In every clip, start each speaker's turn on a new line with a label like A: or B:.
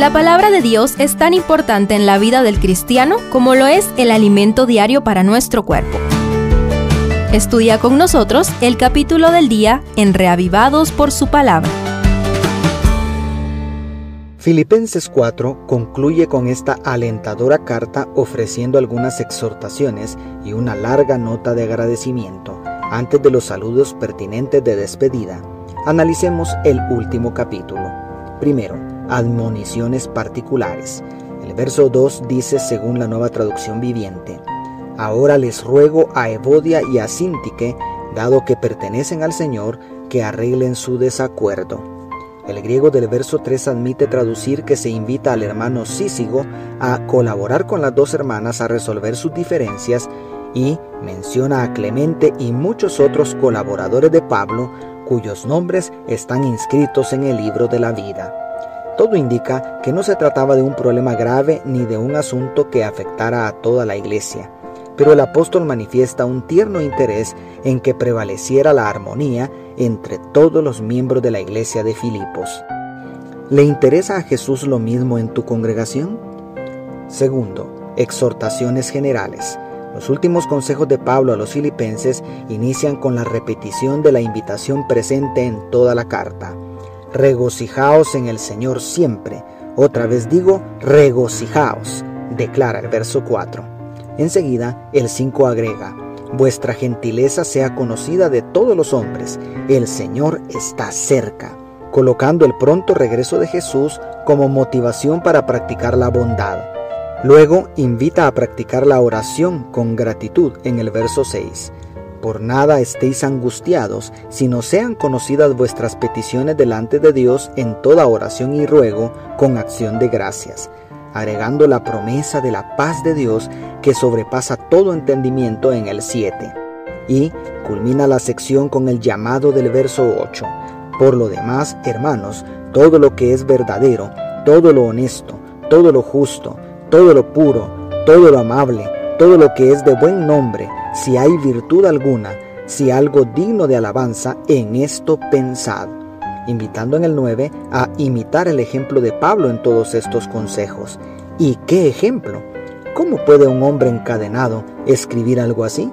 A: La palabra de Dios es tan importante en la vida del cristiano como lo es el alimento diario para nuestro cuerpo. Estudia con nosotros el capítulo del día en Reavivados por su palabra.
B: Filipenses 4 concluye con esta alentadora carta ofreciendo algunas exhortaciones y una larga nota de agradecimiento. Antes de los saludos pertinentes de despedida, analicemos el último capítulo. Primero, admoniciones particulares. El verso 2 dice según la nueva traducción viviente, Ahora les ruego a Evodia y a Sintique, dado que pertenecen al Señor, que arreglen su desacuerdo el griego del verso 3 admite traducir que se invita al hermano Sísigo a colaborar con las dos hermanas a resolver sus diferencias y menciona a Clemente y muchos otros colaboradores de Pablo cuyos nombres están inscritos en el libro de la vida. Todo indica que no se trataba de un problema grave ni de un asunto que afectara a toda la iglesia pero el apóstol manifiesta un tierno interés en que prevaleciera la armonía entre todos los miembros de la iglesia de Filipos. ¿Le interesa a Jesús lo mismo en tu congregación? Segundo, exhortaciones generales. Los últimos consejos de Pablo a los filipenses inician con la repetición de la invitación presente en toda la carta. Regocijaos en el Señor siempre. Otra vez digo, regocijaos, declara el verso 4. Enseguida, el 5 agrega, Vuestra gentileza sea conocida de todos los hombres, el Señor está cerca, colocando el pronto regreso de Jesús como motivación para practicar la bondad. Luego invita a practicar la oración con gratitud en el verso 6. Por nada estéis angustiados, sino sean conocidas vuestras peticiones delante de Dios en toda oración y ruego con acción de gracias agregando la promesa de la paz de Dios que sobrepasa todo entendimiento en el 7. Y culmina la sección con el llamado del verso 8. Por lo demás, hermanos, todo lo que es verdadero, todo lo honesto, todo lo justo, todo lo puro, todo lo amable, todo lo que es de buen nombre, si hay virtud alguna, si algo digno de alabanza, en esto pensad invitando en el 9 a imitar el ejemplo de Pablo en todos estos consejos. ¿Y qué ejemplo? ¿Cómo puede un hombre encadenado escribir algo así?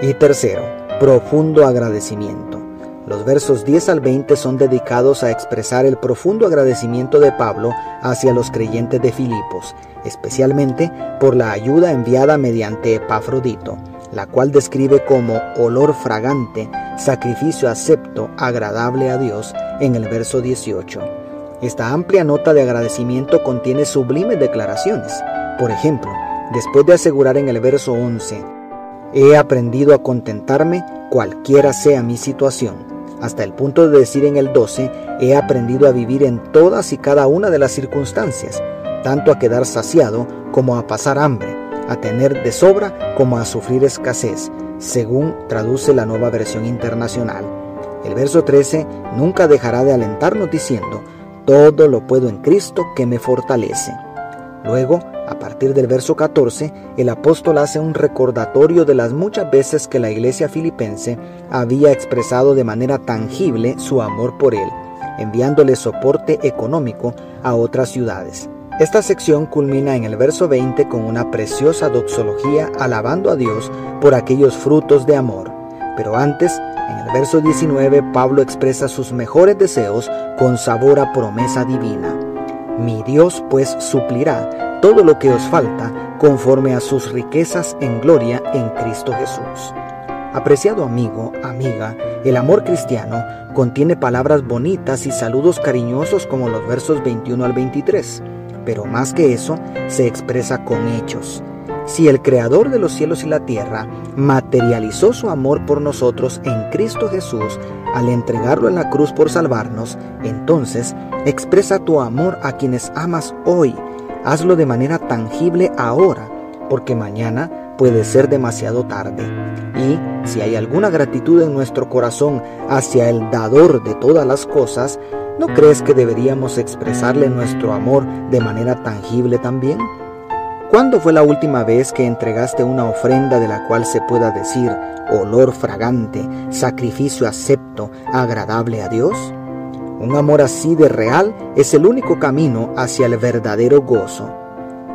B: Y tercero, profundo agradecimiento. Los versos 10 al 20 son dedicados a expresar el profundo agradecimiento de Pablo hacia los creyentes de Filipos, especialmente por la ayuda enviada mediante Epafrodito la cual describe como olor fragante, sacrificio acepto, agradable a Dios, en el verso 18. Esta amplia nota de agradecimiento contiene sublimes declaraciones. Por ejemplo, después de asegurar en el verso 11, he aprendido a contentarme cualquiera sea mi situación, hasta el punto de decir en el 12, he aprendido a vivir en todas y cada una de las circunstancias, tanto a quedar saciado como a pasar hambre a tener de sobra como a sufrir escasez, según traduce la nueva versión internacional. El verso 13 nunca dejará de alentarnos diciendo, todo lo puedo en Cristo que me fortalece. Luego, a partir del verso 14, el apóstol hace un recordatorio de las muchas veces que la iglesia filipense había expresado de manera tangible su amor por él, enviándole soporte económico a otras ciudades. Esta sección culmina en el verso 20 con una preciosa doxología alabando a Dios por aquellos frutos de amor. Pero antes, en el verso 19, Pablo expresa sus mejores deseos con sabor a promesa divina. Mi Dios pues suplirá todo lo que os falta conforme a sus riquezas en gloria en Cristo Jesús. Apreciado amigo, amiga, el amor cristiano contiene palabras bonitas y saludos cariñosos como los versos 21 al 23 pero más que eso, se expresa con hechos. Si el Creador de los cielos y la tierra materializó su amor por nosotros en Cristo Jesús al entregarlo en la cruz por salvarnos, entonces expresa tu amor a quienes amas hoy. Hazlo de manera tangible ahora, porque mañana puede ser demasiado tarde. Y si hay alguna gratitud en nuestro corazón hacia el dador de todas las cosas, ¿No crees que deberíamos expresarle nuestro amor de manera tangible también? ¿Cuándo fue la última vez que entregaste una ofrenda de la cual se pueda decir olor fragante, sacrificio acepto, agradable a Dios? Un amor así de real es el único camino hacia el verdadero gozo.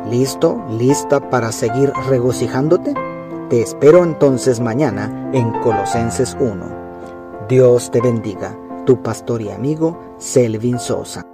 B: ¿Listo? ¿Lista para seguir regocijándote? Te espero entonces mañana en Colosenses 1. Dios te bendiga, tu pastor y amigo Selvin Sosa.